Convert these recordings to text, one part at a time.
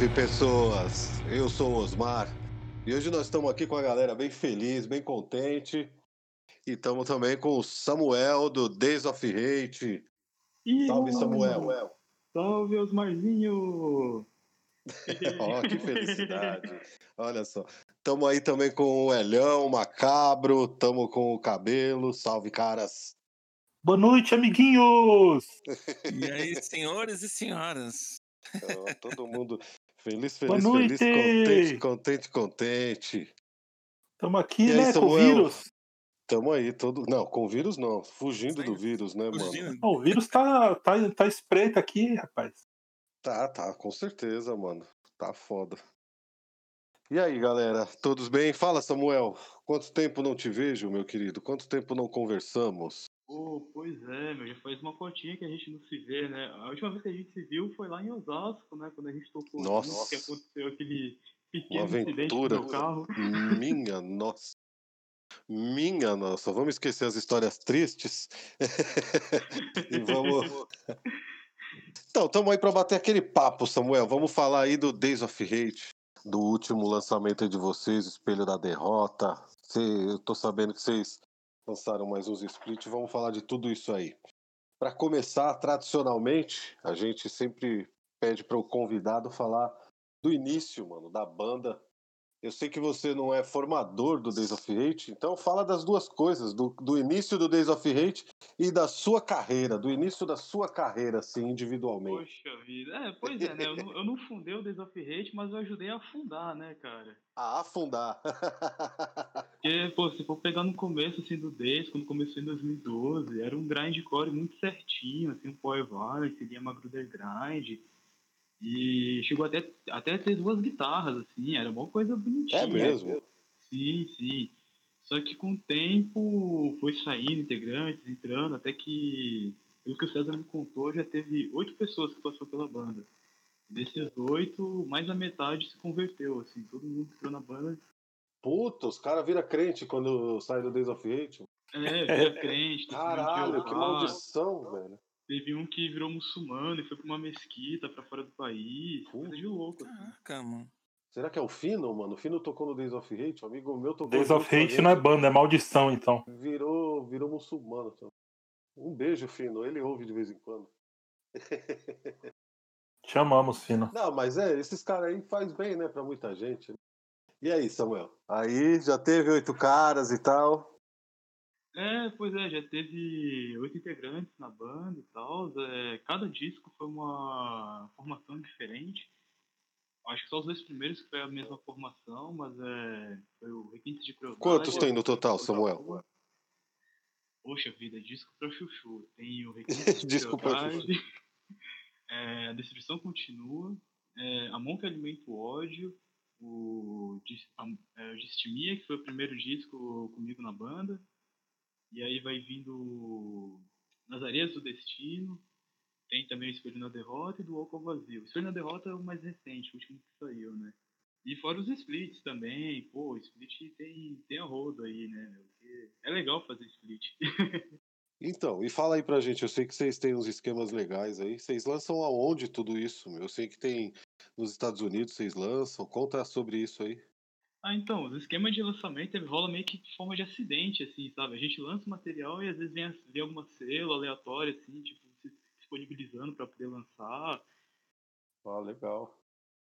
Salve pessoas! Eu sou o Osmar e hoje nós estamos aqui com a galera bem feliz, bem contente e estamos também com o Samuel do Days of Hate. Ih, Salve mano. Samuel! Salve, Osmarzinho! Ó, que felicidade! Olha só. Estamos aí também com o Elhão, o Macabro, estamos com o Cabelo. Salve, caras! Boa noite, amiguinhos! E aí, senhores e senhoras? Todo mundo feliz, Boa feliz, feliz, contente, contente, contente. Estamos aqui, E aí, né, com o vírus. Tamo aí, todo. Não, com vírus não, fugindo do Saindo- vírus, né, mano? Fugindo. Ó, o vírus tá, tá, tá espreito aqui, rapaz. Tá, tá, com certeza, mano. Tá foda. E aí, galera, todos bem? Fala, Samuel. Quanto tempo não te vejo, meu querido? Quanto tempo não conversamos? Pô, pois é, meu, já faz uma cotinha que a gente não se vê, né? A última vez que a gente se viu foi lá em Osasco, né? Quando a gente tocou Nossa. que aconteceu aquele pequeno aventura. no meu carro. Minha nossa. Minha nossa. Vamos esquecer as histórias tristes. e vamos. Então, estamos aí para bater aquele papo, Samuel. Vamos falar aí do Days of Hate, do último lançamento aí de vocês, Espelho da Derrota. Cê- eu tô sabendo que vocês lançaram mais uns split. Vamos falar de tudo isso aí. Para começar, tradicionalmente, a gente sempre pede para o convidado falar do início, mano, da banda. Eu sei que você não é formador do Days of Hate, então fala das duas coisas, do, do início do Days of Hate e da sua carreira, do início da sua carreira, assim, individualmente. Poxa vida. É, pois é, né? Eu não, eu não fundei o Days of Hate, mas eu ajudei a fundar, né, cara? A afundar. Porque, pô, se for pegar no começo, assim, do Days, quando começou em 2012, era um grindcore muito certinho, assim, um Power Violence, seguia Magruder Grind. E chegou até, até a ter duas guitarras, assim, era uma coisa bonitinha. é mesmo? Sim, sim. Só que com o tempo foi saindo integrantes, entrando, até que, pelo que o César me contou, já teve oito pessoas que passou pela banda. Desses oito, mais da metade se converteu, assim, todo mundo que entrou na banda Puta, os caras viram crente quando sai do Days of Hate. é, vira crente, Caralho, que maldição, velho. Teve um que virou muçulmano e foi pra uma mesquita pra fora do país. Coisa de louco. assim. Caraca, mano. Será que é o Fino, mano? O Fino tocou no Days of Hate? Um amigo meu tocou Days of Hate não é banda, é maldição, então. Virou, virou muçulmano. Então. Um beijo, Fino. Ele ouve de vez em quando. Chamamos, Fino. Não, mas é, esses caras aí faz bem, né, pra muita gente. E aí, Samuel? Aí já teve oito caras e tal. É, pois é, já teve oito integrantes na banda e tal. É, cada disco foi uma formação diferente. Acho que só os dois primeiros que foi a mesma formação, mas é, foi o Requinte de Crueldade. Quantos tem no total, Samuel? Poxa vida, disco pra chuchu. Tem o Requinte de Disco Crueldade, é, a Destruição Continua, é, A Mão que Alimenta o Ódio, o, a- é, o Distimia, que foi o primeiro disco comigo na banda. E aí vai vindo Nas Areias do Destino, tem também o Espelho na Derrota e do ao Vazio. O Espelho na Derrota é o mais recente, o último que saiu, né? E fora os splits também, pô, split tem, tem a rodo aí, né? É legal fazer split. Então, e fala aí pra gente, eu sei que vocês têm uns esquemas legais aí. Vocês lançam aonde tudo isso? Eu sei que tem nos Estados Unidos, vocês lançam. Conta sobre isso aí. Ah, então, os esquemas de lançamento rola meio que de forma de acidente, assim, sabe? A gente lança o material e às vezes vem, vem alguma selo aleatória, assim, tipo, se disponibilizando pra poder lançar. Ah, legal.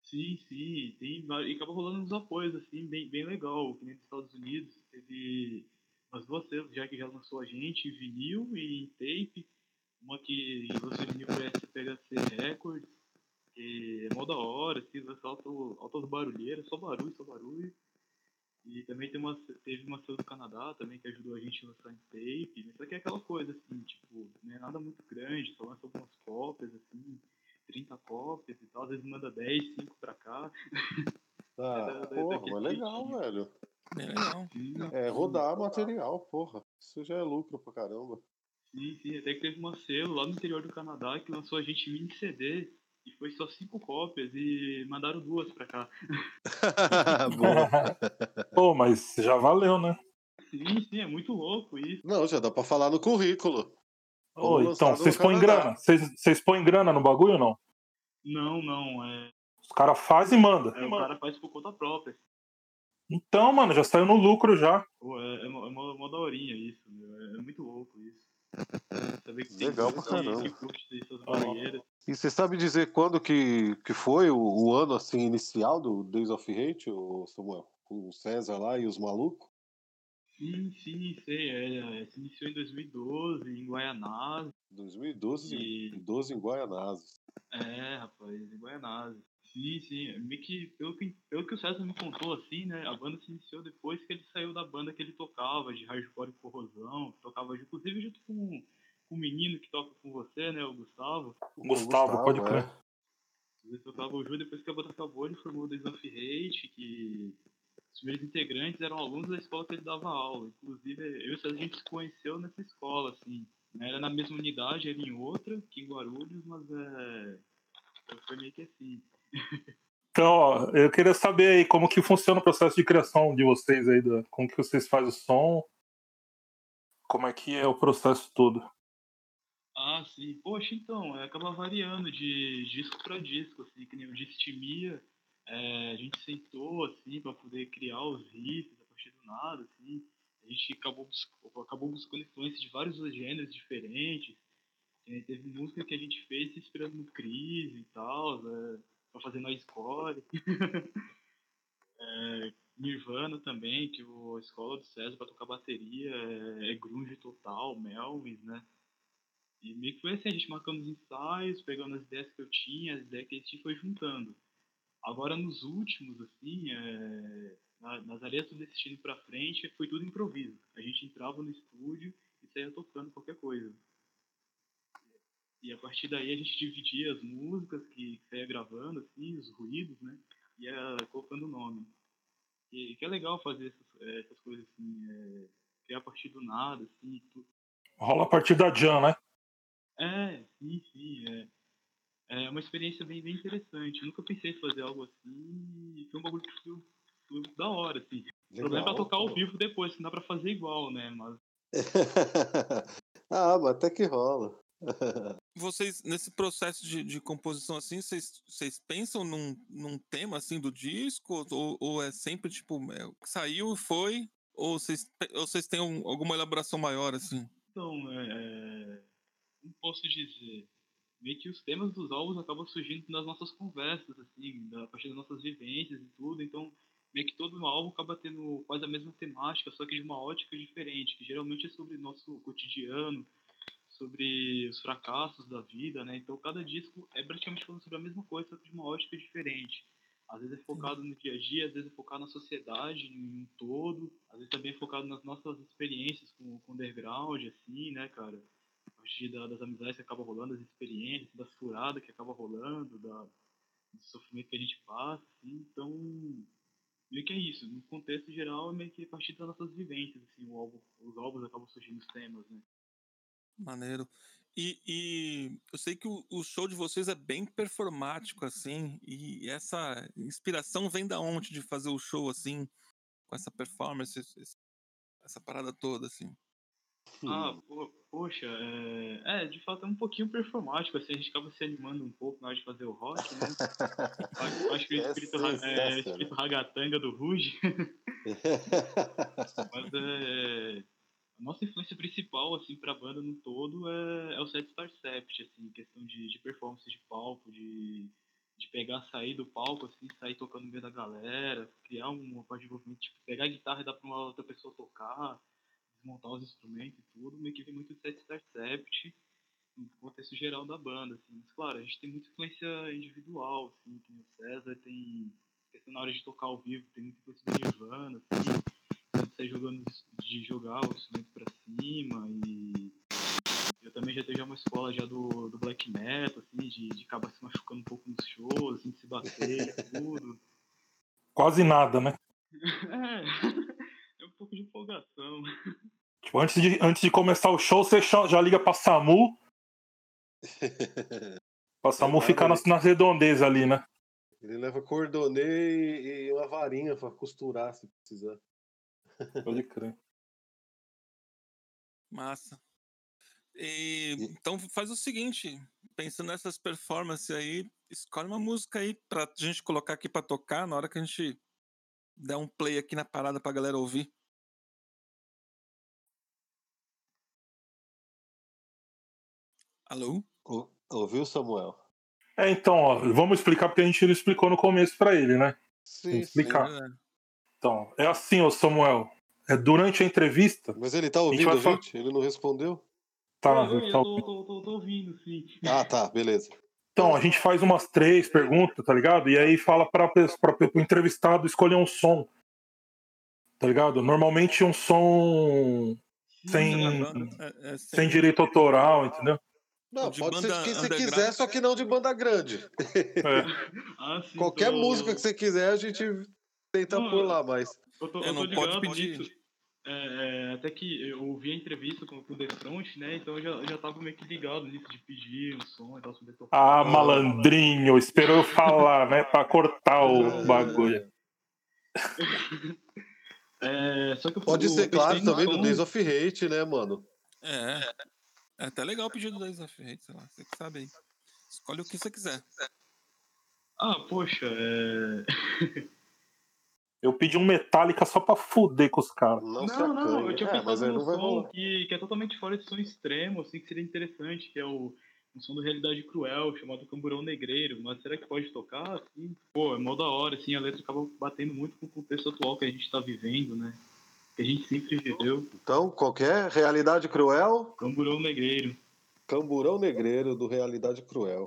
Sim, sim, tem, e acaba rolando uns apoios, assim, bem, bem legal. Que nem nos Estados Unidos, teve umas duas selos já que já lançou a gente, em vinil e em tape. Uma que lançou vinil pra SPHC Records, que é mó da hora, assim, lança alto, altas barulheiras, só barulho, só barulho. E também tem uma, teve uma selo do Canadá também que ajudou a gente a lançar em tape. Mas só que é aquela coisa, assim, tipo, não é nada muito grande, só lança algumas cópias, assim, 30 cópias e tal, às vezes manda 10, 5 pra cá. Ah, da- da- porra, mas legal, jeitinho. velho. Bem legal. Sim, É rodar material, porra. Isso já é lucro pra caramba. sim, sim, até que teve uma selo lá no interior do Canadá que lançou a gente mini CD e foi só 5 cópias e mandaram duas pra cá. Boa. Pô, mas já valeu, né? Sim, sim, é muito louco isso. Não, já dá pra falar no currículo. Ô, então, vocês põem grana? Vocês vocês põem grana no bagulho ou não? Não, não, é. Os caras fazem e manda. É, o cara faz por conta própria. Então, mano, já saiu no lucro já. Pô, é, é, mó- é mó, mó daorinha isso, meu. É, é muito louco isso. Saber que Legal pra caramba. que. E você sabe dizer quando que, que foi o, o ano assim inicial do Days of Hate, o Samuel? Com o César lá e os malucos? Sim, sim, sei. É, é, se iniciou em 2012, em Guaianazes. 2012 E- e 12 em Guaianazes. É, rapaz, em Guaianazes. Sim, sim. é Meio que, pelo que, pelo que o César me contou, assim, né? A banda se iniciou depois que ele saiu da banda que ele tocava, de hardcore e corrosão. que Tocava, inclusive, junto com, com o menino que toca com você, né? O Gustavo. O Gustavo, pode crer. é. Ele tocava o Ju, depois que a banda acabou, ele formou o Days of Hate, que os primeiros integrantes eram alunos da escola que ele dava aula. Inclusive, eu e o César, a gente se conheceu nessa escola, assim. né, Era na mesma unidade, era em outra, aqui em Guarulhos, mas é... Foi meio que assim. Então, ó, eu queria saber aí como que funciona o processo de criação de vocês aí, da- como que vocês fazem o som, como é que é o processo todo. Ah, sim. Poxa, então, é, acaba variando de disco para disco, assim, que nem o Distimia. É, a gente sentou, assim, para poder criar os riffs a partir do nada, assim. A gente acabou, acabou buscando influência de vários gêneros diferentes. É, teve música que a gente fez inspirando no Cris e tal, é, pra fazer noiscore. é, Nirvana também, que o, a escola do César para tocar bateria é, é grunge total, Melvins, né? E meio que foi assim, a gente marcando os ensaios, pegando as ideias que eu tinha, as ideias que a gente foi juntando. Agora nos últimos, assim, é, na- nas areias do destino pra frente, foi tudo improviso. A gente entrava no estúdio e saía tocando qualquer coisa. E a partir daí a gente dividia as músicas que que saía gravando, assim, os ruídos, né? E ia colocando o nome. E que é legal fazer essas, eh, essas coisas assim, é, criar a partir do nada, assim, tu- Rola a partir da Jam, né? É, sim, sim. É, é uma experiência bem, bem interessante. Eu nunca pensei em fazer algo assim e foi um bagulho que foi, foi da hora, assim. O problema é pra Legal, tocar ao vivo depois, que não dá pra fazer igual, né? Mas ah, mas até que rola. Vocês, nesse processo de, de composição assim, vocês, vocês pensam num, num tema assim do disco? Ou, ou é sempre tipo, é, saiu, foi? Ou vocês, ou vocês têm um- alguma elaboração maior assim? então, é, é, como posso dizer? Meio que os temas dos álbuns acabam surgindo nas nossas conversas, assim, a partir das nossas vivências e tudo. Então, meio que todo álbum acaba tendo quase a mesma temática, só que de uma ótica diferente, que geralmente é sobre nosso cotidiano, sobre os fracassos da vida, né? Então cada disco é praticamente falando sobre a mesma coisa, só que de uma ótica diferente. Às vezes é focado no dia a dia, às vezes é focado na sociedade em um todo, às vezes também é focado nas nossas experiências com, com o underground, assim, né, cara? A partir da- das amizades que acabam rolando, das experiências, das furadas que acabam rolando, da, do sofrimento que a gente passa, assim. Então, meio que é isso. No contexto geral, é meio que a partir das nossas vivências, assim, o álbum, os álbuns acabam surgindo os temas, né? Maneiro. E, e eu sei que o, o show de vocês é bem performático, assim, e essa inspiração vem da onde de fazer o show, assim, com essa performance, essa parada toda, assim. Ah, po- poxa, é... é, de fato é um pouquinho performático, assim, a gente acaba se animando um pouco na hora de fazer o rock, né? Acho, acho que o É espírito, ra- é, o sensacional. espírito ragatanga do Ruge, mas é... A nossa influência principal, assim, pra banda no todo é, é o Set Star Sept, assim, questão de, de performance de palco, de, de pegar, sair do palco, assim, sair tocando no meio da galera, criar uma parte de envolvimento, tipo, pegar a guitarra e dar pra uma outra pessoa tocar, desmontar os instrumentos e tudo, meio que vem muito do Set Star Sept, no contexto geral da banda, assim. Mas, claro, a gente tem muita influência individual, assim, tem o César, tem questão na hora de tocar ao vivo, tem muita influência do Nirvana, assim, de sair jogando, de jogar o instrumento pra cima e eu também já tenho já uma escola já do, do black metal, assim, de, de acabar se machucando um pouco nos shows, assim, de se bater tudo. Quase nada, né? É, é um pouco de empolgação. Tipo, antes de, antes de começar o show, você já liga pra SAMU, pra SAMU nada, ficar nas, nas redondezas ali, né? Ele leva cordonê e, e uma varinha pra costurar se precisar. Pode crer. Massa. E, E- então faz o seguinte, pensando nessas performances aí, escolhe uma música aí pra gente colocar aqui pra tocar na hora que a gente der um play aqui na parada pra galera ouvir. Alô? Ou- Ouviu, Samuel? É, então, ó, vamos explicar porque a gente não explicou no começo pra ele, né? Sim, explicar. sim. É, Então, é assim, ô Samuel. É durante a entrevista. Mas ele tá gente ouvindo a falar- gente? Ele não respondeu? Tá, eu, eu então, tô, tô, tô, tô ouvindo, sim. Ah, tá, beleza. então, a gente faz umas três perguntas, tá ligado? E aí fala para o entrevistado escolher um som. Tá ligado? Normalmente um som sem, banda, é- é sem direito autoral, entendeu? Não, De pode ser quem você quiser, só que não de banda grande. É. Ah, sim, Qualquer música que você quiser, a gente tenta Não, por lá, mas. Eu tô, É, eu tô não pode pedir. nisso. É, é, até que eu ouvi a entrevista com, com o The Front, né? Então eu já, eu já tava meio que ligado nisso de pedir um som e tal, tocar. Ah, malandrinho, esperou eu falar, né? Pra cortar o bagulho. É, só que eu Pode eu ser, claro, também do Days of Hate, né, mano? É. É até legal o pedido da Isafrate, sei lá. Você que sabe aí. Escolhe o que você quiser. Ah, poxa, é. Eu pedi um Metallica só pra fuder com os caras. Não, se Não, não, eu tinha É, pensado num som que, que é totalmente fora de som extremo, assim, que seria interessante, que é o um som do Realidade Cruel, chamado Camburão Negreiro, mas será que pode tocar, assim? Pô, é mó da hora, assim, a letra acaba batendo muito com o contexto atual que a gente tá vivendo, né? Que a gente sempre viveu. Então, qualquer Realidade Cruel, Camburão Negreiro. Camburão Negreiro do Realidade Cruel.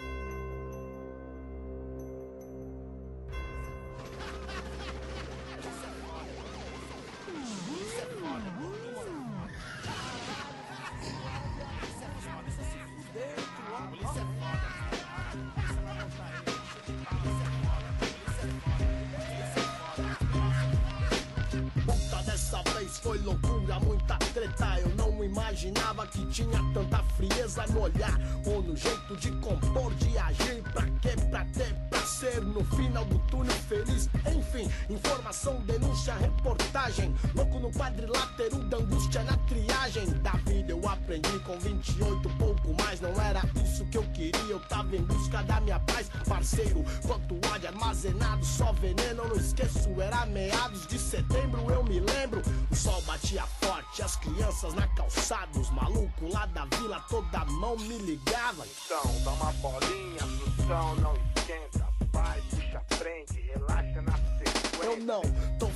Jeito de compor, de agir. Pra quê? Pra ter, pra ser no final do túnel feliz. Enfim, informação, denúncia, reportagem. Louco no quadrilátero da angústia na triagem. Da vida eu aprendi com 28, que eu tava em busca da minha paz. Parceiro, quanto ódio armazenado, só veneno. Eu não esqueço, era meados de setembro, eu me lembro. O sol batia forte, as crianças na calçada. Os malucos lá da vila, toda mão me ligava. Então, dá uma bolinha som, não esquenta. Vai, puxa frente, relaxa na sequência. Eu não tô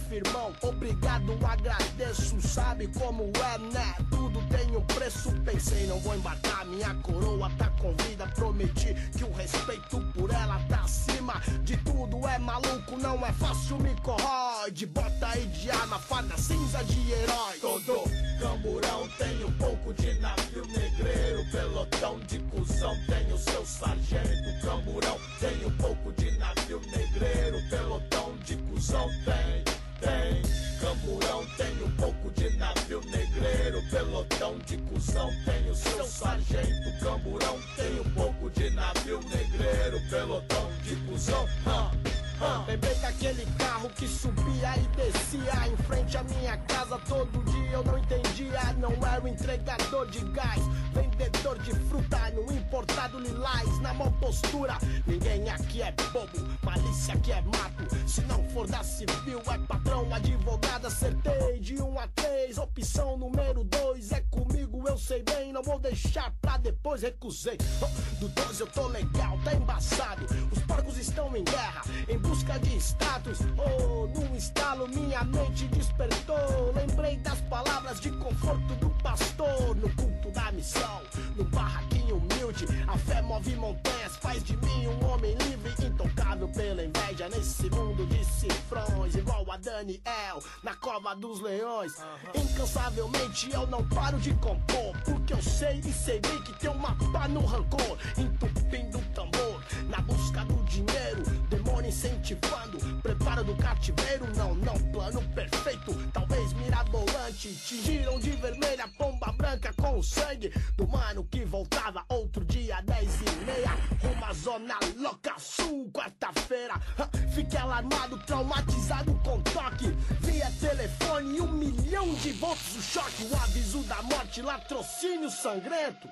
obrigado, agradeço. Sabe como é, né? Tudo tem um preço. Pensei, não vou embarcar, minha coroa tá com vida. Prometi que o respeito por ela tá acima de tudo. É maluco, não é fácil, me corrói. Bota aí de arma, farda cinza de herói. Todo camburão tem um pouco de navio negreiro. Pelotão de cuzão tem o seu sargento. Camburão tem um pouco de navio negreiro. Pelotão de cuzão tem, tem. Camburão tem um pouco de navio negreiro. Pelotão de cuzão tem o seu sargento. Camburão tem um pouco de navio negreiro. Pelotão de cuzão. ah, Lembrei daquele carro que subia e descia em frente à minha casa todo dia. Eu não entendia, não era o entregador de gás, vendedor de fruta no importado lilás. Na mão postura, ninguém aqui é bobo, malícia aqui é mato. Se não for da civil, é patrão, advogado. Acertei de um a três, opção número dois é comigo, eu sei bem. Não vou deixar pra depois, recusei. Do 12 eu tô legal, tá embaçado. Os porcos estão em guerra, em busca de status. Oh, num estalo minha mente despertou. Lembrei das palavras de conforto do pastor no culto da missão. No barraquinho humilde, a fé move montanhas, faz de mim um homem livre, intocável pela inveja nesse mundo de cifrões, igual a Daniel na cova dos leões. Incansavelmente eu não paro de compor, porque eu sei e sei bem que tem uma pá no rancor, entupindo o tambor, na busca do dinheiro, incentivando, preparo do cativeiro, não, não, plano perfeito, talvez mirabolante, tingiram de vermelha pomba branca com o sangue do mano que voltava outro dia, 10 e meia, uma zona louca sul, quarta-feira, fiquei alarmado, traumatizado com toque, via telefone, um milhão de volts o choque, o aviso da morte, latrocínio sangrento.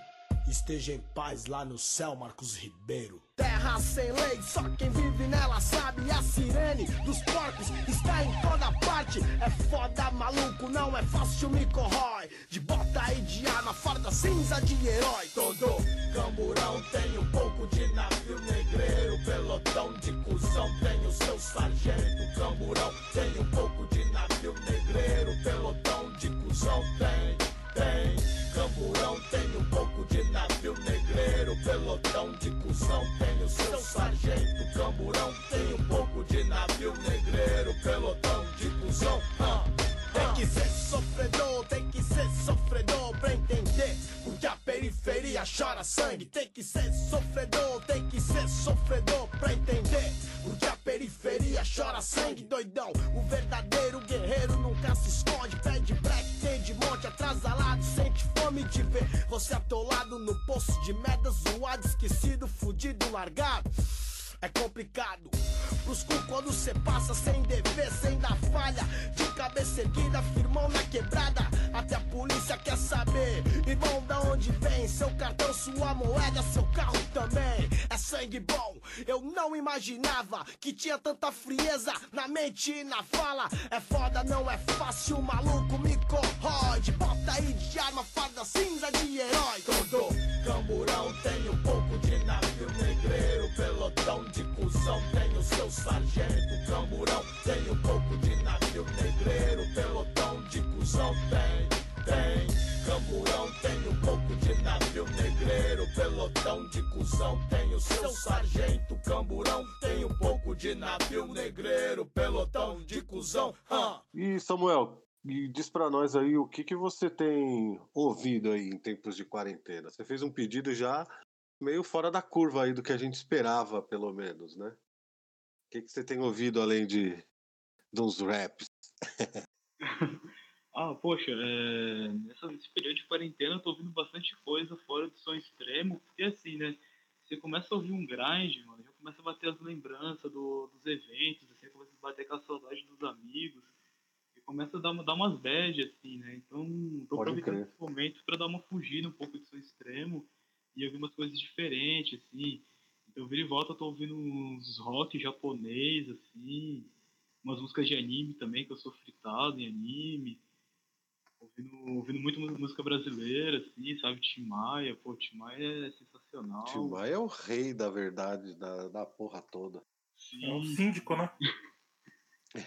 esteja em paz lá no céu, Marcos Ribeiro. Terra sem lei, só quem vive nela sabe. A sirene dos porcos está em toda parte. É foda, maluco, não é fácil, me corrói. De bota e de arma, farda cinza de herói. Todo camburão tem um pouco de navio negreiro. Pelotão de cuzão tem o seu sargento. Camburão tem um pouco de navio negreiro. Pelotão de cuzão tem, tem. Camburão tem um pouco de navio negreiro. Pelotão de cuzão tem o seu sargento. Camburão tem um pouco de navio negreiro. Pelotão de cuzão. ah. Tem que ser sofredor, tem que ser sofredor pra entender. Porque a periferia chora sangue. Tem que ser sofredor, tem que ser sofredor pra entender. Porque a periferia chora sangue, doidão. O verdadeiro guerreiro nunca se esconde. Pede black, tem de monte, atrasalado, sente fome de ver. Você atolado no poço de merda, largado. É complicado pros cu quando cê passa sem dever, sem dar falha. De cabeça erguida, firmão na quebrada. Até a polícia quer saber, irmão, da onde vem? Seu cartão, sua moeda, seu carro também. É sangue bom, eu não imaginava que tinha tanta frieza na mente e na fala. É foda, não é fácil, maluco me corrói. De bota aí de arma, farda cinza de herói. Pelotão de cuzão tem o seu sargento. Camburão tem um pouco de navio negreiro. Pelotão de cuzão tem, tem. Camburão tem um pouco de navio negreiro. Pelotão de cuzão tem o seu sargento. Camburão tem um pouco de navio negreiro. Pelotão de cuzão. E Samuel, e diz pra nós aí o que, que você tem ouvido aí em tempos de quarentena. Você fez um pedido já meio fora da curva aí do que a gente esperava, pelo menos, né? O que, que você tem ouvido além de, de uns raps? Ah, poxa, é... nessa, nesse período de quarentena eu tô ouvindo bastante coisa fora do som extremo, porque assim, né? Você começa a ouvir um grind, mano, já começa a bater as lembranças do- dos eventos, assim, começa a bater aquela saudade dos amigos, e começa a dar, dar umas bad, assim, né? Então, tô Pode aproveitando crer. esse momento pra dar uma fugida um pouco do som extremo e ouvir umas coisas diferentes, assim. Então, vira e volta, eu tô ouvindo uns rock japonês, assim, umas músicas de anime também, que eu sou fritado em anime ouvindo, ouvindo muito mu- música brasileira, assim, sabe? Tim Maia, pô, Tim Maia é sensacional. Tim Maia é o rei da verdade, da, da porra toda. Sim, É o síndico, né?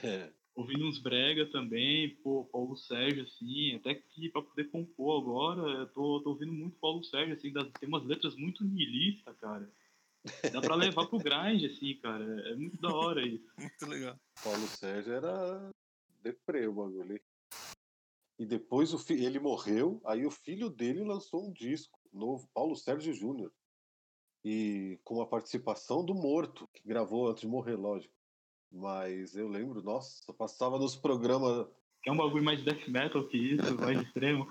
É. ouvindo uns brega também, pô, Paulo Sérgio, assim, até que pra poder compor agora, eu tô, tô ouvindo muito Paulo Sérgio, assim, das, tem umas letras muito nihilistas, cara. Dá pra levar pro grind, assim, cara. É muito da hora isso. Muito legal. Paulo Sérgio era deprê o bagulho. E depois o fi- ele morreu, aí o filho dele lançou um disco novo, Paulo Sérgio Júnior. E com a participação do Morto, que gravou antes de morrer, lógico. Mas eu lembro, nossa, passava nos programas. É um bagulho mais death metal que isso, mais extremo.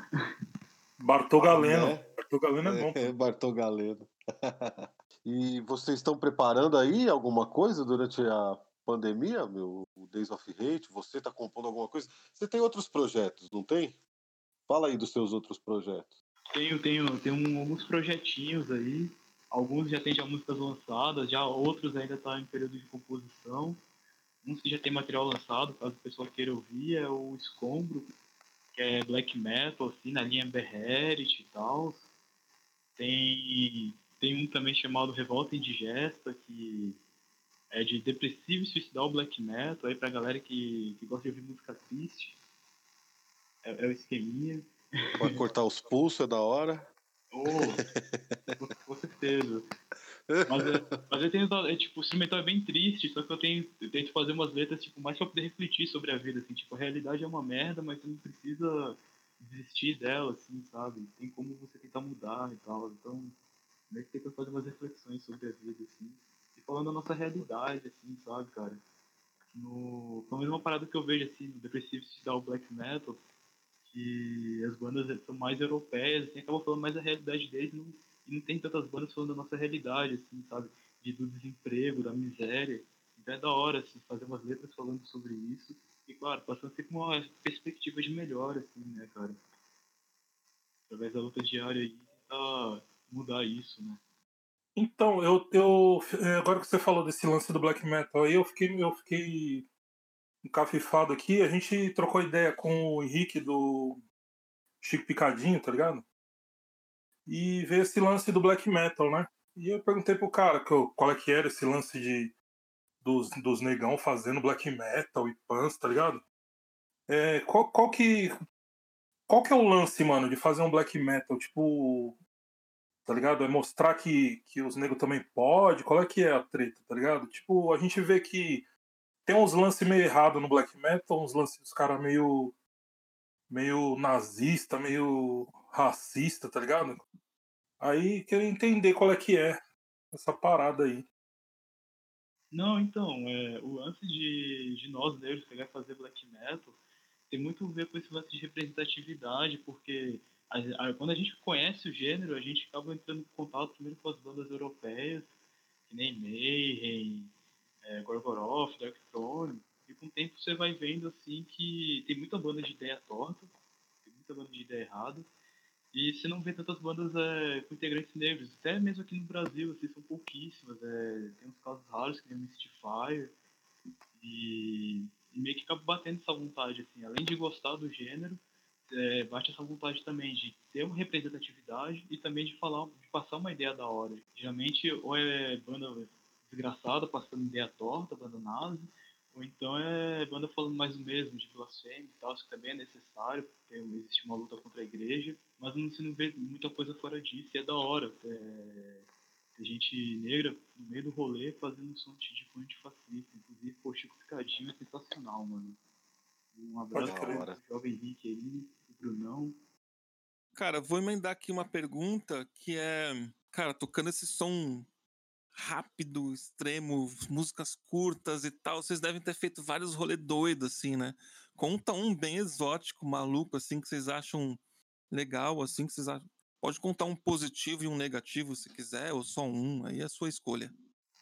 Bartol Galeno. né? Bartol Galeno é bom. É, Bartol Galeno. e vocês estão preparando aí alguma coisa durante a pandemia, meu? O Days of Hate? Você está compondo alguma coisa? Você tem outros projetos, não tem? Fala aí dos seus outros projetos. Tenho, tenho, tenho um- alguns projetinhos aí. Alguns já tem já músicas lançadas, já outros ainda tá em período de composição. Uns que já tem material lançado, caso o pessoal queira ouvir, é o Escombro, que é black metal, assim, na linha Beherit e tal. Tem, tem um também chamado Revolta Indigesta, que é de depressivo e suicidal black metal, aí pra galera que, que gosta de ouvir música triste. É, é o esqueminha. Pode cortar os pulsos, é da hora. Oh, com certeza. Mas, é, mas eu tenho, é, tipo, o instrumental é bem triste, só que eu, tenho, eu tento fazer umas letras, tipo, mais pra poder refletir sobre a vida, assim, tipo, a realidade é uma merda, mas você não precisa desistir dela, assim, sabe? Tem como você tentar mudar e tal, então, meio que tenta fazer umas reflexões sobre a vida, assim, e falando da nossa realidade, assim, sabe, cara? No, pelo menos uma parada que eu vejo, assim, no Depressive Suicidal Black Metal, que as bandas são mais europeias, assim, acabam falando mais da realidade deles, não, e não tem tantas bandas falando da nossa realidade, assim, sabe? De, do desemprego, da miséria. Então é da hora, assim, fazer umas letras falando sobre isso. E, claro, passando sempre uma perspectiva de melhor, assim, né, cara? Através da luta diária aí, tentar mudar isso, né? Então, eu, eu é, agora que você falou desse lance do black metal, aí eu fiquei, eu fiquei encafifado aqui. A gente trocou ideia com o Henrique do Chico Picadinho, tá ligado? E veio esse lance do black metal, né? E eu perguntei pro cara que eu- qual é que era esse lance de dos, dos negão fazendo black metal e pants, tá ligado? É, qual, qual que qual que é o lance, mano, de fazer um black metal? Tipo, tá ligado? É mostrar que, que os negros também pode. Qual é que é a treta, tá ligado? Tipo, a gente vê que tem uns lances meio errados no black metal, uns lances dos caras meio meio nazista, meio racista, tá ligado? Aí queria entender qual é que é essa parada aí. Não, então, é, o lance de, de nós negros pegar fazer black metal tem muito a ver com esse lance de representatividade, porque a- a- quando a gente conhece o gênero, a gente acaba entrando em contato primeiro com as bandas europeias, que nem Mayhem, é, Gorgoroth, Darkthrone, e com o tempo você vai vendo assim que tem muita banda de ideia torta, tem muita banda de ideia errada, e você não vê tantas bandas é, com integrantes negros, até mesmo aqui no Brasil, assim, são pouquíssimas. é, tem uns casos raros, que nem o Mystifier, e, e meio que acaba batendo essa vontade, assim, além de gostar do gênero, é, bate essa vontade também de ter uma representatividade e também de falar, de passar uma ideia da hora. Geralmente, ou é banda desgraçada, passando ideia torta, banda nazi, ou então é banda falando mais o mesmo, de blasfêmia e tal, isso que também é necessário, porque existe uma luta contra a igreja, mas não se não vê muita coisa fora disso, e é da hora. É, tem gente negra no meio do rolê fazendo um som de tipo antifascista, inclusive, pô, Chico Picadinho é sensacional, mano. Um abraço crer. pro jovem Henrique aí, pro Brunão. Cara, vou emendar aqui uma pergunta que é, cara, tocando esse som rápido, extremo, músicas curtas e tal, vocês devem ter feito vários rolê doidos, assim, né? Conta um bem exótico, maluco, assim, que vocês acham legal, assim, que vocês acham. Pode contar um positivo e um negativo, se quiser, ou só um, aí é a sua escolha.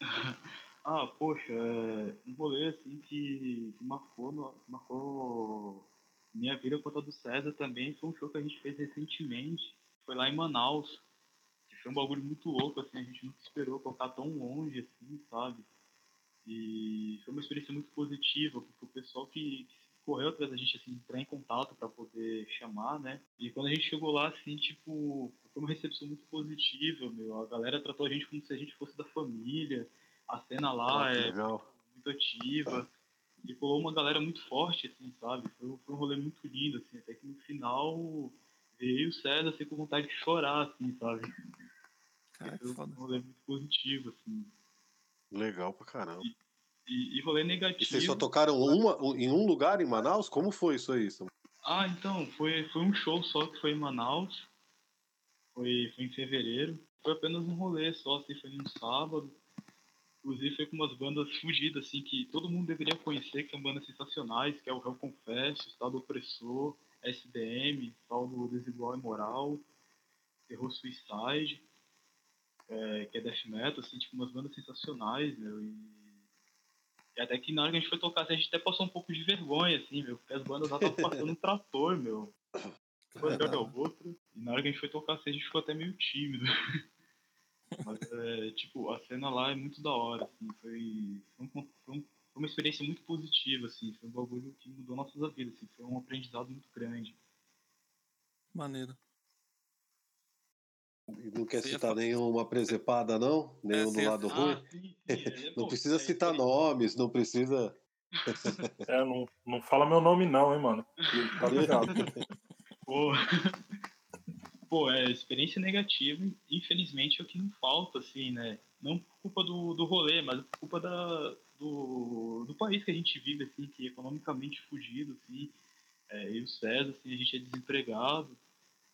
Ah, poxa, é um rolê assim que marcou, marcou minha vida com a do César também. Foi um show que a gente fez recentemente. Foi lá em Manaus. Foi um bagulho muito louco, assim, a gente nunca esperou tocar tão longe assim, sabe? E foi uma experiência muito positiva, porque o pessoal que, que correu atrás da gente, assim, entrar em contato para poder chamar, né? E quando a gente chegou lá, assim, tipo, foi uma recepção muito positiva, meu. A galera tratou a gente como se a gente fosse da família. A cena lá Ah, é legal. muito ativa. E colou uma galera muito forte, assim, sabe? Foi, foi um rolê muito lindo, assim, até que no final veio o César assim, com vontade de chorar, assim, sabe? Cara, que um rolê muito positivo, assim. Legal pra caramba. E, e rolê E negativo. vocês só tocaram uma, em um lugar em Manaus? Como foi isso aí? Samuel? Ah, então, foi, foi um show só que foi em Manaus. Foi, foi em fevereiro. Foi apenas um rolê só, assim, foi num sábado. Inclusive foi com umas bandas fugidas, assim, que todo mundo deveria conhecer, que são bandas sensacionais, que é o Hell Confesso, Estado Opressor, SDM, Saldo Desigual e Moral, Terror Suicide, é, que é death metal, assim, tipo, umas bandas sensacionais, meu, e... e até que na hora que a gente foi tocar, assim, a gente até passou um pouco de vergonha, assim, meu, porque as bandas lá estavam passando um trator, meu. Atrás da outra, e na hora que a gente foi tocar, assim, a gente ficou até meio tímido. Mas, é, tipo, a cena lá é muito da hora, assim, foi, foi, um- foi um- foi uma experiência muito positiva, assim, foi um bagulho que mudou nossas vidas, assim, foi um aprendizado muito grande. Maneiro. E Não quer Você ia citar falar- nenhuma presepada, não? Nenhum você do ia lado falar- ruim? Ah, sim, sim, é, Não pô, precisa é, citar é, nomes, não precisa. É, não, não fala meu nome não, hein, mano. Tá ligado. Pô, pô, é experiência negativa, infelizmente é o que não falta, assim, né? Não por culpa do, do rolê, mas por culpa da, do, do país que a gente vive, assim, que é economicamente fugido, assim. É, eu e o César, assim, a gente é desempregado.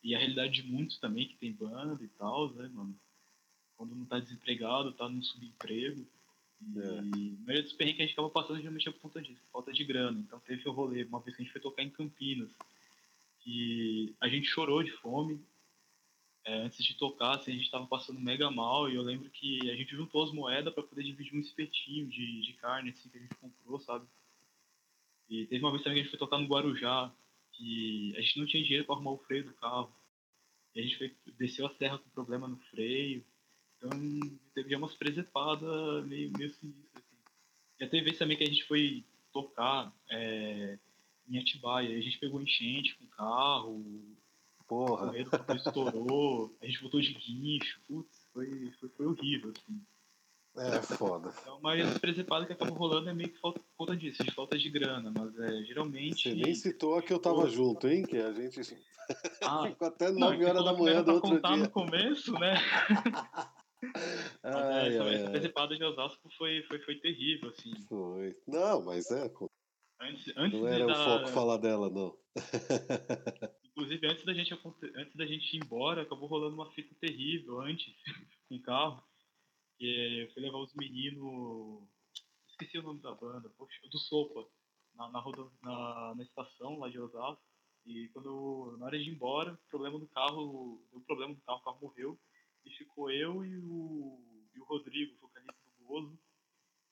E a realidade de muitos também que tem banda e tal, né, mano? Quando não tá desempregado, tá num subemprego. E É. a maioria dos perrengues que a gente acaba passando geralmente é por conta disso, falta de grana. Então teve o rolê, uma vez que a gente foi tocar em Campinas, que a gente chorou de fome. É, antes de tocar, assim, a gente tava passando mega mal e eu lembro que a gente juntou as moedas para poder dividir um espetinho de, de carne assim, que a gente comprou, sabe? E teve uma vez também que a gente foi tocar no Guarujá, que a gente não tinha dinheiro para arrumar o freio do carro. E a gente foi, desceu a serra com problema no freio. Então teve umas presepadas meio, meio sinistras. Assim. Já teve vezes também que a gente foi tocar é, em Atibaia. A gente pegou enchente com o carro, Porra. o motor estourou, a gente voltou de guincho. Putz, foi, foi, foi horrível, assim. É foda. Então, mas as presepadas que acabam rolando é meio que falta, por conta disso, de falta de grana, mas é, geralmente. Você nem citou a que eu tava junto, hein? Que a gente Ah, ficou até não, 9 você horas da manhã do outro contar dia. no começo, né? É, Ai, essa, ai, essa ai. presepada de Osasco foi, foi, foi terrível, assim. Foi. Não, mas é. Antes, antes Não era o foco falar dela, não. Antes da, gente, antes da gente ir embora, acabou rolando uma fita terrível antes, com o carro. Que eu fui levar os meninos. Esqueci o nome da banda, poxa, do Sopa, na, na, rodo- na, na estação lá de Osasco. E quando na hora de ir embora, problema do carro, deu problema do carro, o carro morreu. E ficou eu e o, e o Rodrigo, vocalista do Gozo,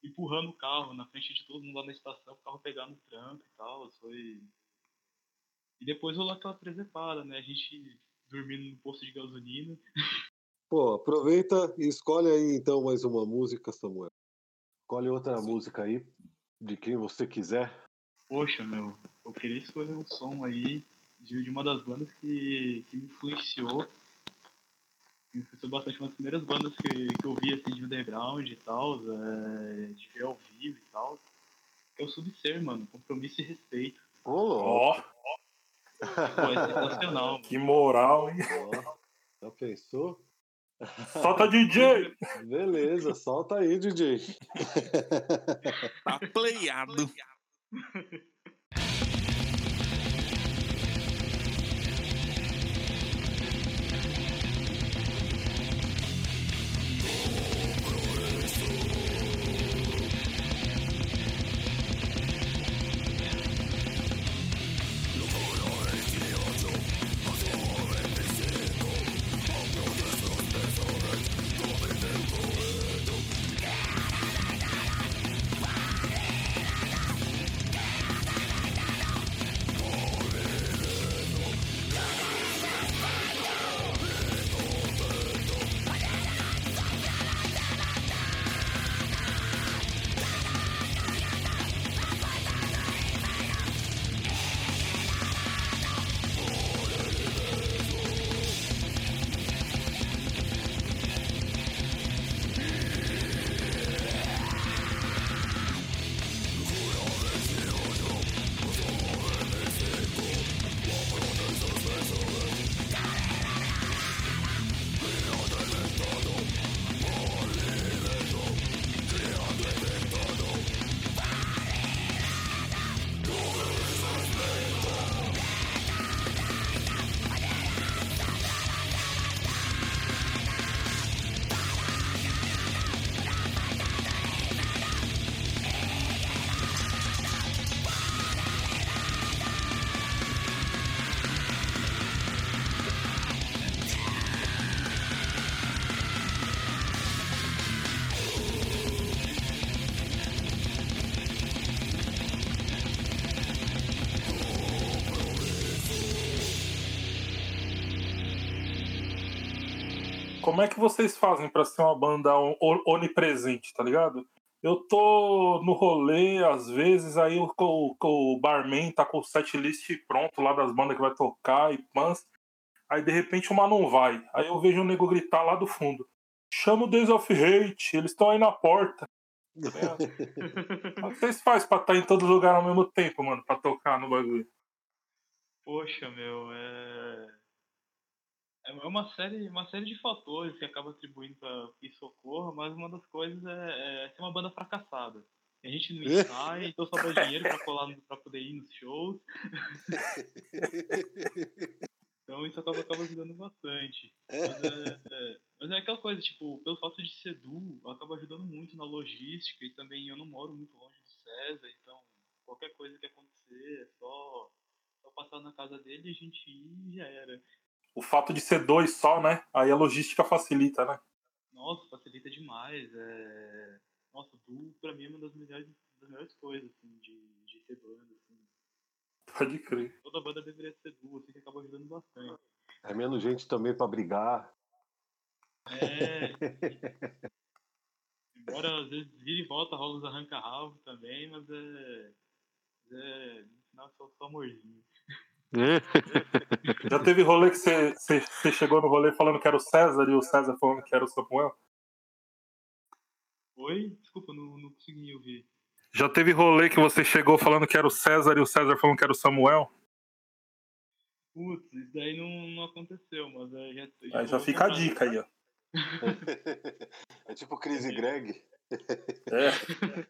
empurrando o carro na frente de todo mundo lá na estação, o carro pegar no tranco e tal. Foi. E depois rolou aquela presepada, né? A gente dormindo no posto de gasolina. Pô, aproveita e escolhe aí então mais uma música, Samuel. Escolhe outra música aí, de quem você quiser. Poxa, meu, eu queria escolher um som aí de, de uma das bandas que, que me influenciou. Me influenciou bastante, uma das primeiras bandas que, que eu vi assim, de underground e tal, é, de ver ao vivo e tal. É o Subser, mano, compromisso e respeito. Ô, louco. Ó, Pô, é sensacional, que moral, hein? Já pensou? Solta DJ! Beleza, solta aí, DJ. Tá playado. Como é que vocês fazem pra ser uma banda on- onipresente, tá ligado? Eu tô no rolê, às vezes, aí o, o, o barman tá com o setlist pronto lá das bandas que vai tocar e pans. Aí de repente uma não vai. Aí eu vejo um nego gritar lá do fundo. Chama o Days of Hate, eles estão aí na porta. Tá? Como que vocês fazem pra estar em todo lugar ao mesmo tempo, mano, pra tocar no bagulho? Poxa, meu, é. É uma série, uma série de fatores que acaba atribuindo para que isso ocorra, mas uma das coisas é, é ser uma banda fracassada. A gente não ensaia, então sobra dinheiro para colar pra poder ir nos shows. Então isso acaba, acaba ajudando bastante. Mas é, é- mas é aquela coisa, tipo, pelo fato de ser duo, acaba ajudando muito na logística e também eu não moro muito longe do César, então qualquer coisa que acontecer é só, só passar na casa dele e a gente ir e já era. O fato de ser dois só, né? Aí a logística facilita, né? Nossa, facilita demais. É... Nossa, duo pra mim é uma das melhores, das melhores coisas, assim, de, de ter banda, assim. Pode crer. Toda banda deveria ser duo, assim, que acaba ajudando bastante. É menos gente também pra brigar. É. Embora às vezes vira e volta, rola os arranca-rabo também, mas é. mas é no final só, só amorzinho. Já teve rolê que você, você, você chegou no rolê falando que era o César e o César falando que era o Samuel? Oi? Desculpa, não, não consegui ouvir. Já teve rolê que você chegou falando que era o César e o César falando que era o Samuel? Putz, isso daí não, não aconteceu, mas é, já, Aí já fica a dica aí, ó. é tipo Chris e Greg. É.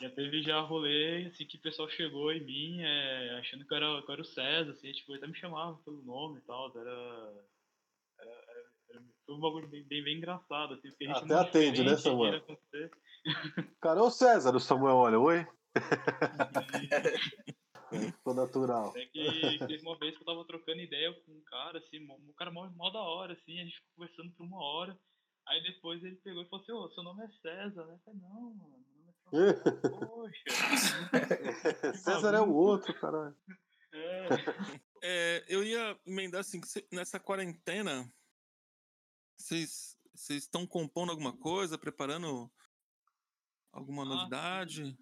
Já teve já rolê, assim, que o pessoal chegou em mim, é, achando que eu, era, que eu era o César, assim, tipo, até me chamava pelo nome e tal, era... era, era- foi um bagulho bem, bem, bem engraçado, assim, porque a gente Até é atende, né, Samuel? Cara, ô César, o Samuel olha, oi? Ficou natural. Até que teve uma vez que eu tava trocando ideia com um cara, assim, um cara mó, mó da hora, assim, a gente ficou conversando por uma hora. Aí depois ele pegou e falou assim, ô, seu nome é César, né? Eu falei, não, mano, meu nome é Samuel. Poxa. César é o outro, caralho. É, É, eu ia emendar assim, nessa quarentena, vocês vocês estão compondo alguma coisa, preparando alguma Ah, novidade?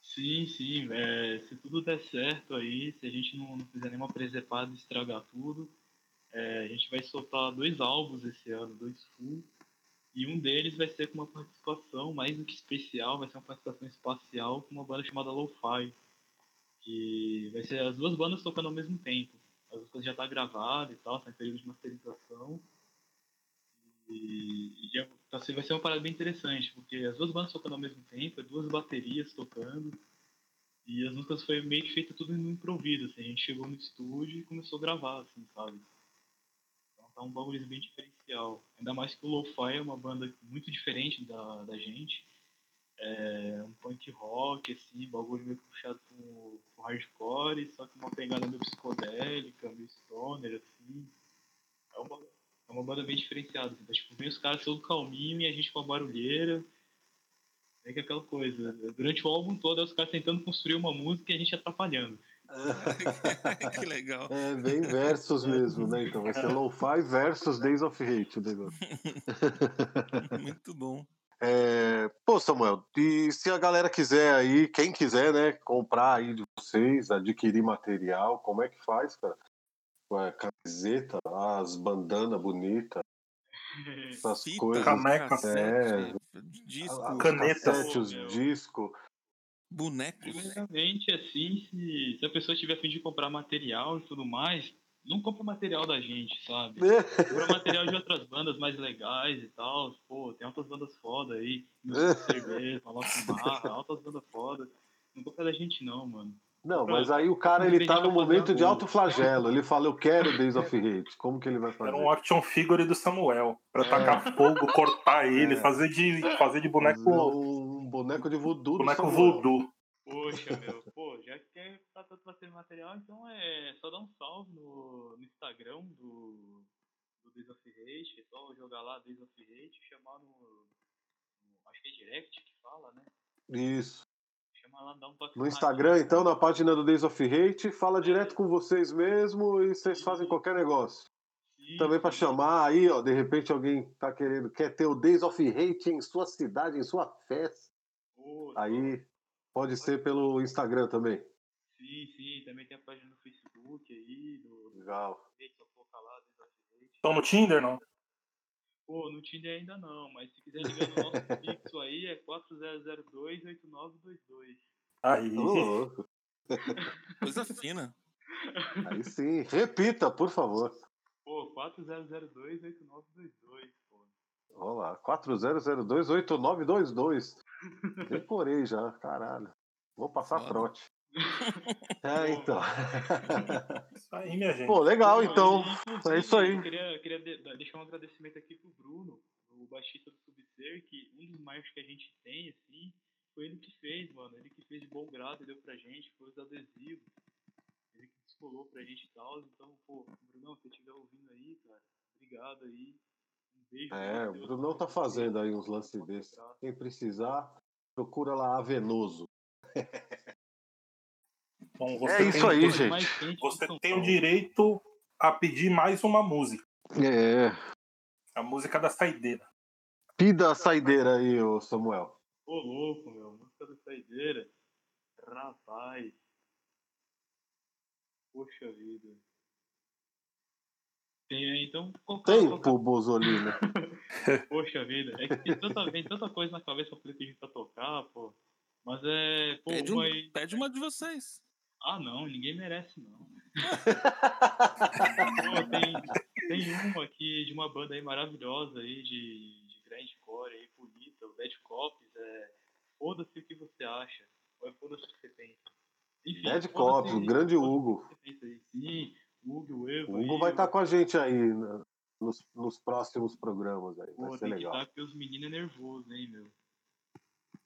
sim, sim, é, se tudo der certo aí, se a gente não, não fizer nenhuma presepada e estragar tudo, é, a gente vai soltar dois álbuns esse ano, dois full. E um deles vai ser com uma participação mais do que especial, vai ser uma participação espacial com uma banda chamada Lo-Fi. Que vai ser as duas bandas tocando ao mesmo tempo. As músicas já tá gravada e tal, tá em período de masterização. E, e já, tá, vai ser uma parada bem interessante, porque as duas bandas tocando ao mesmo tempo, é duas baterias tocando. E as músicas foi meio que feita tudo no improviso, assim. A gente chegou no estúdio e começou a gravar, assim, sabe? Então um bagulho bem diferencial. Ainda mais que o Lo-Fi é uma banda muito diferente da, da gente. É um punk rock, assim, bagulho meio puxado pro hardcore, só que uma pegada meio psicodélica, meio stoner, assim. É uma, é uma banda bem diferenciada. Assim. Tipo, vem os caras todo calminho e a gente com a barulheira. É que aquela coisa. Durante o álbum todo, é os caras tentando construir uma música e a gente atrapalhando. que legal. É bem versus mesmo, né? Então vai ser Lo-Fi versus Days of Hate o negócio. Muito bom. É, pô, Samuel, e se a galera quiser aí, quem quiser, né, comprar aí de vocês, adquirir material, como é que faz, cara? Ué, camiseta, as bandanas bonitas, essas Fita, coisas. Caneca. cassete, disco, a- Caneta. cassetes, os discos. Bonecos. Primeiramente, assim, se, se a pessoa tiver a fim de comprar material e tudo mais, não compra material da gente, sabe? Compra material de outras bandas mais legais e tal. Pô, tem outras bandas foda aí. Cerveja, Marra, altas bandas foda. Não compra da gente não, mano. Não, mas aí o cara ele tá no momento de alto flagelo. Ele fala, eu quero Days of Hate. Como que ele vai fazer? Era um action figure do Samuel. Pra É. tacar fogo, cortar ele, É. fazer de, fazer de boneco, boneco de voodoo. do boneco voodoo. Poxa, meu, pô, já que quer tá tanto batendo material, então é só dar um salve no, no Instagram do, do Days of Hate, é só jogar lá Days of Hate, chamar no, no- acho que é direct que fala, né? Isso. Chama lá, dá um toque No Instagram, então, na página do Days of Hate, fala direto com vocês mesmo e vocês fazem qualquer negócio. Sim, Também para sim. chamar aí, ó, de repente alguém tá querendo, quer ter o Days of Hate em sua cidade, em sua festa. Aí pode ser pelo Instagram também. Sim, sim, também tem a página no Facebook aí, do Legal. Estão no Tinder, não? Pô, no Tinder ainda não, mas se quiser ligar no nosso fixo aí é 4002-8922. Aí. Ô, louco. Coisa fina. Aí sim. Repita, por favor. Pô, 4002-8922, pô. Olha lá, 40028922. Decorei já, caralho. Vou passar Foda. trote. É, então. Isso aí, minha gente. Pô, legal, então. É isso aí. Eu queria, queria de- da- deixar um agradecimento aqui pro Bruno, o baixista do Subser, que um dos maiores que a gente tem, assim, foi ele que fez, mano. Ele que fez de bom grado e deu pra gente, foi os adesivos. Ele que descolou pra gente e tal. Então, pô, Brunão, se você estiver ouvindo aí, cara, obrigado aí. É, o Brunão tá fazendo aí uns lances desses. Quem precisar, procura lá a Venoso. Bom, É você isso tem, aí, gente. Você tem o direito a pedir mais uma música. É. A música da saideira. Pida a saideira aí, ô Samuel. Ô louco, meu, música da saideira. Rapaz. Poxa vida. Tem aí, então. qual- Tempo, Bozolino. Poxa vida, é que tem tanta, vem tanta coisa na cabeça pra pedir pra tocar, pô. Mas é. Pô, Pede, uma um, aí. pede uma de vocês. Ah, não, ninguém merece, não. Pô, tem, tem uma aqui de uma banda aí maravilhosa aí, de, de grindcore aí, bonita, o Dead Cops, é. Foda-se o que você acha. Ou é foda-se o que você pensa. Enfim, Dead Cops, o grande Hugo. o. Sim, o Hugo, o Evo. O Hugo aí, vai estar com a gente aí né, nos, nos próximos programas aí. Pô, Vai ser tem que legal. estar porque os meninos é nervoso, hein, meu.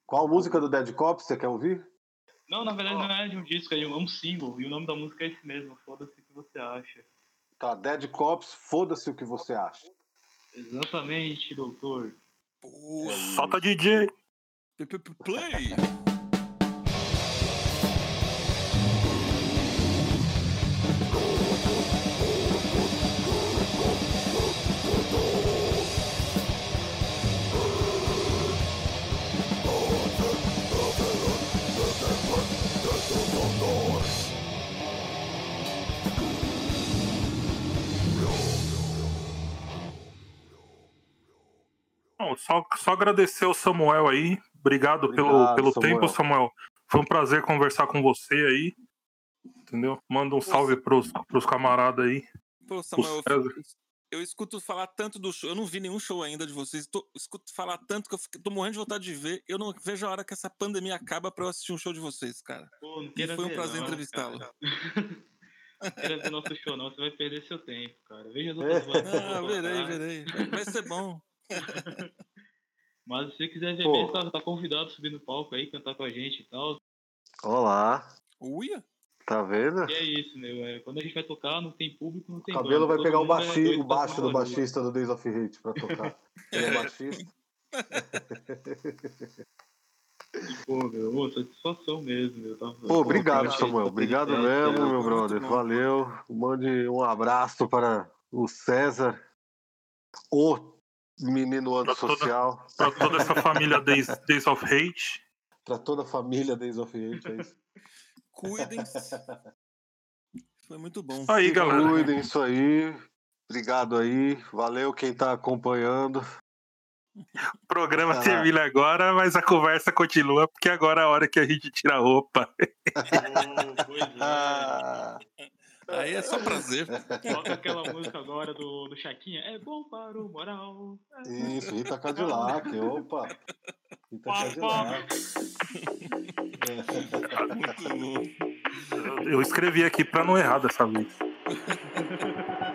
Qual música do Dead Cop você quer ouvir? Não, na verdade não é de um disco, é um single. E o nome da música é esse mesmo, foda-se o que você acha. Tá, Dead Cops, foda-se o que você acha. Exatamente, doutor. Pô, Solta DJ. play! Só, agradecer ao Samuel aí. Obrigado, pelo, Obrigado, pelo Samuel. tempo, Samuel. Foi um prazer conversar com você aí. Entendeu? Manda um salve pros, pros camaradas aí. Pô, Samuel, eu, escuto falar tanto do show. Eu não vi nenhum show ainda de vocês. Tô, escuto falar tanto que eu fico- tô morrendo de vontade de ver. Eu não vejo a hora que essa pandemia acaba pra eu assistir um show de vocês, cara. Pô, não E foi um prazer entrevistá-lo. cara. Não queira ver nosso show não, você vai perder seu tempo, cara. Veja as outras bandas. que eu Ah, vou verei, verei. Vai ser bom. Mas se você quiser ver Pô. mesmo, tá, tá convidado a subir no palco aí, cantar com a gente e tal. Olá, Uia! tá vendo? E é isso, meu. É, quando a gente vai tocar, não tem público, não O tem cabelo banda, vai pegar o, baixi, doido o baixo do rua. baixista do Days of Hate pra tocar. Ele é baixista. Pô, meu, ô, satisfação mesmo, meu. Tava, Pô, obrigado, Samuel. Obrigado mesmo, né? meu brother. bom. Valeu. Mande um abraço para o César, o menino Pra toda- antissocial, Pra toda essa família Days, Days of Hate. para toda a família Days of Hate. É isso. Cuidem-se. Foi muito bom. Aí, Se galera. Cuidem isso aí. Obrigado aí. Valeu quem tá acompanhando. O programa Ah. termina agora, mas a conversa continua, porque agora é a hora que a gente tira a roupa. É. Ah, Aí é só prazer. Toca aquela música agora do, do Chaquinha. É bom para o moral. isso, Rita Cadillac. Opa. Rita Pá, Cadillac. Muito bom. Eu escrevi aqui pra não errar dessa vez.